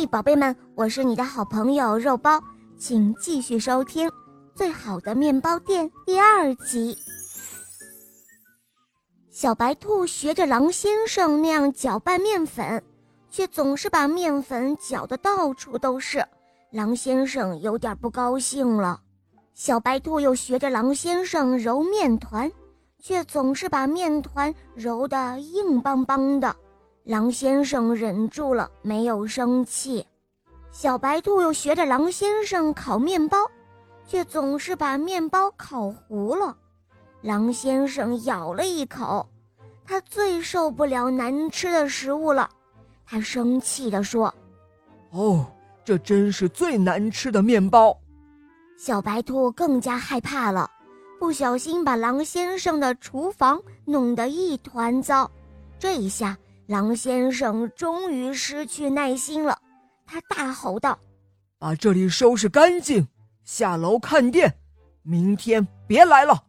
嘿，宝贝们，我是你的好朋友肉包，请继续收听《最好的面包店》第二集。小白兔学着狼先生那样搅拌面粉，却总是把面粉搅得到处都是。狼先生有点不高兴了。小白兔又学着狼先生揉面团，却总是把面团揉得硬邦邦的。狼先生忍住了，没有生气。小白兔又学着狼先生烤面包，却总是把面包烤糊了。狼先生咬了一口，他最受不了难吃的食物了。他生气地说：“哦，这真是最难吃的面包！”小白兔更加害怕了，不小心把狼先生的厨房弄得一团糟。这一下。狼先生终于失去耐心了，他大吼道：“把这里收拾干净，下楼看店，明天别来了。”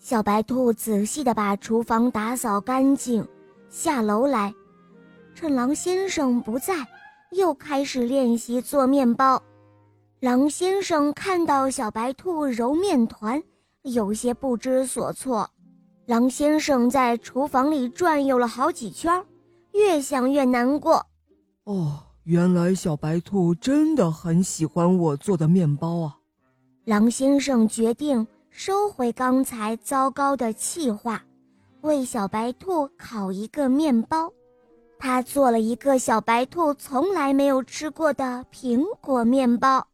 小白兔仔细地把厨房打扫干净，下楼来，趁狼先生不在，又开始练习做面包。狼先生看到小白兔揉面团，有些不知所措。狼先生在厨房里转悠了好几圈，越想越难过。哦，原来小白兔真的很喜欢我做的面包啊！狼先生决定收回刚才糟糕的气话，为小白兔烤一个面包。他做了一个小白兔从来没有吃过的苹果面包。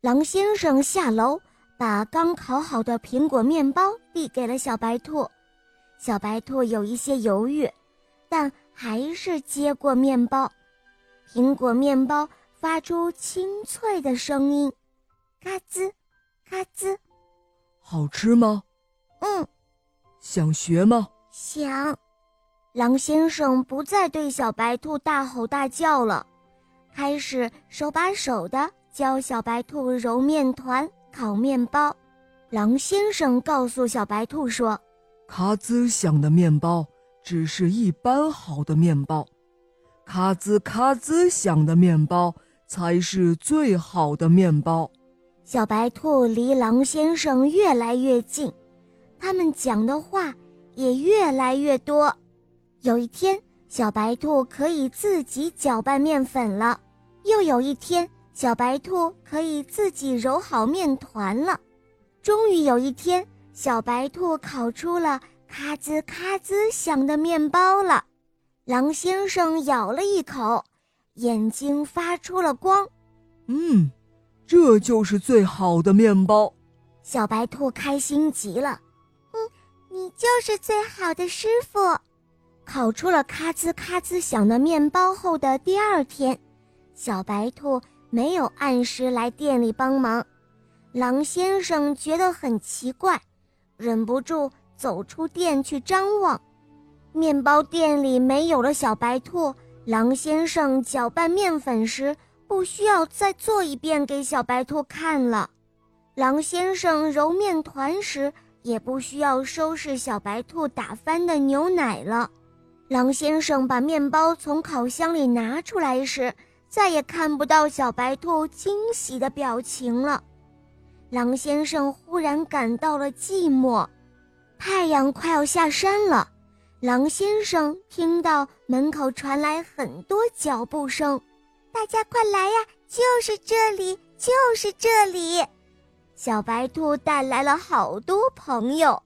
狼先生下楼，把刚烤好的苹果面包递给了小白兔。小白兔有一些犹豫，但还是接过面包。苹果面包发出清脆的声音，嘎吱，嘎吱。好吃吗？嗯。想学吗？想。狼先生不再对小白兔大吼大叫了，开始手把手的教小白兔揉面团、烤面包。狼先生告诉小白兔说。咔兹响的面包只是一般好的面包，咔兹咔兹响的面包才是最好的面包。小白兔离狼先生越来越近，他们讲的话也越来越多。有一天，小白兔可以自己搅拌面粉了；又有一天，小白兔可以自己揉好面团了。终于有一天。小白兔烤出了咔吱咔吱响的面包了，狼先生咬了一口，眼睛发出了光。嗯，这就是最好的面包。小白兔开心极了。嗯，你就是最好的师傅。烤出了咔吱咔吱响的面包后的第二天，小白兔没有按时来店里帮忙，狼先生觉得很奇怪。忍不住走出店去张望，面包店里没有了小白兔。狼先生搅拌面粉时，不需要再做一遍给小白兔看了；狼先生揉面团时，也不需要收拾小白兔打翻的牛奶了。狼先生把面包从烤箱里拿出来时，再也看不到小白兔惊喜的表情了。狼先生忽然感到了寂寞，太阳快要下山了。狼先生听到门口传来很多脚步声，大家快来呀！就是这里，就是这里。小白兔带来了好多朋友。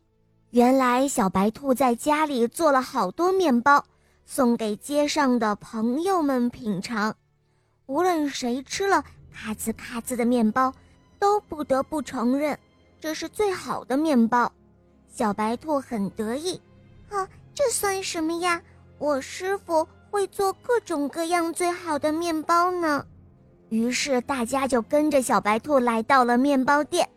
原来小白兔在家里做了好多面包，送给街上的朋友们品尝。无论谁吃了咔滋咔滋的面包。都不得不承认，这是最好的面包。小白兔很得意，啊，这算什么呀？我师傅会做各种各样最好的面包呢。于是大家就跟着小白兔来到了面包店。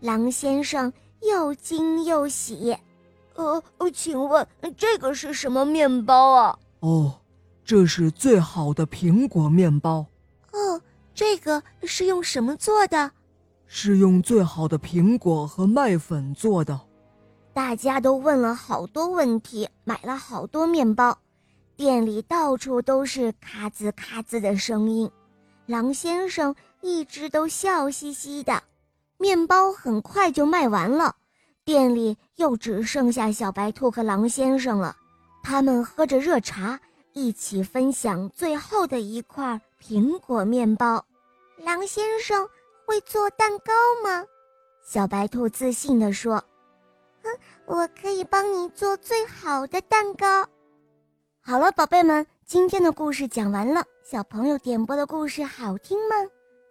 狼先生又惊又喜，呃，请问这个是什么面包啊？哦，这是最好的苹果面包。哦，这个是用什么做的？是用最好的苹果和麦粉做的。大家都问了好多问题，买了好多面包，店里到处都是咔吱咔吱的声音。狼先生一直都笑嘻嘻的。面包很快就卖完了，店里又只剩下小白兔和狼先生了。他们喝着热茶，一起分享最后的一块苹果面包。狼先生会做蛋糕吗？小白兔自信地说：“嗯，我可以帮你做最好的蛋糕。”好了，宝贝们，今天的故事讲完了。小朋友点播的故事好听吗？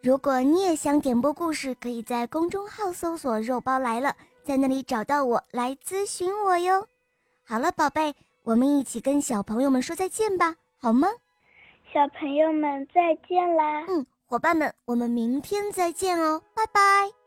如果你也想点播故事，可以在公众号搜索“肉包来了”，在那里找到我来咨询我哟。好了，宝贝，我们一起跟小朋友们说再见吧，好吗？小朋友们再见啦！嗯，伙伴们，我们明天再见哦，拜拜。